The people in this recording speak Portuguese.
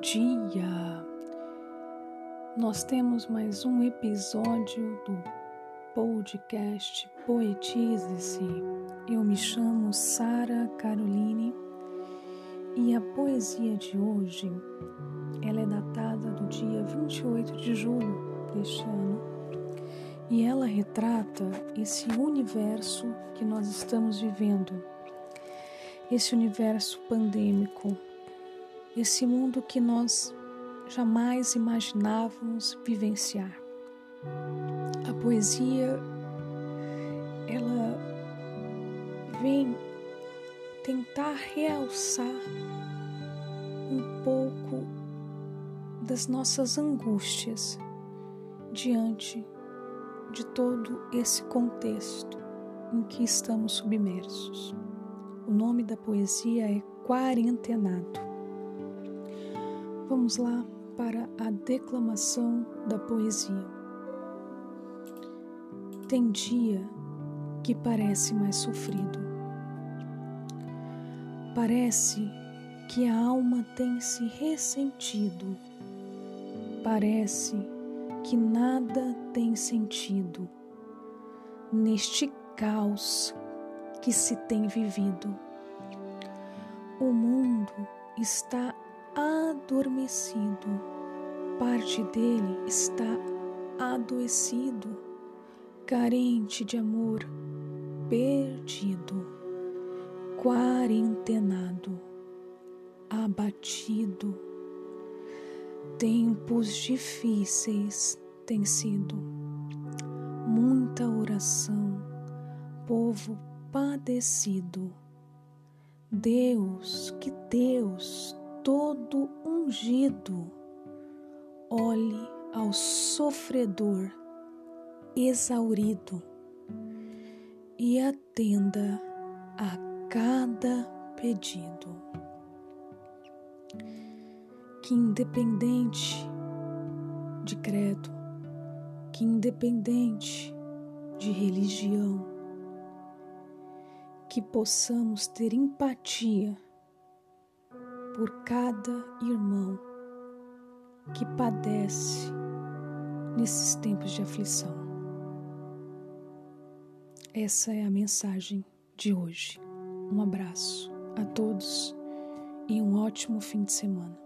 dia! Nós temos mais um episódio do podcast Poetize-se. Eu me chamo Sara Caroline e a poesia de hoje ela é datada do dia 28 de julho deste ano e ela retrata esse universo que nós estamos vivendo, esse universo pandêmico esse mundo que nós jamais imaginávamos vivenciar. A poesia ela vem tentar realçar um pouco das nossas angústias diante de todo esse contexto em que estamos submersos. O nome da poesia é Quarentenado. Vamos lá para a declamação da poesia. Tem dia que parece mais sofrido. Parece que a alma tem se ressentido. Parece que nada tem sentido neste caos que se tem vivido. O mundo está adormecido, parte dele está adoecido, carente de amor, perdido, quarentenado, abatido. Tempos difíceis têm sido, muita oração, povo padecido. Deus, que Deus todo ungido, olhe ao sofredor exaurido e atenda a cada pedido. Que independente de credo, que independente de religião, que possamos ter empatia por cada irmão que padece nesses tempos de aflição. Essa é a mensagem de hoje. Um abraço a todos e um ótimo fim de semana.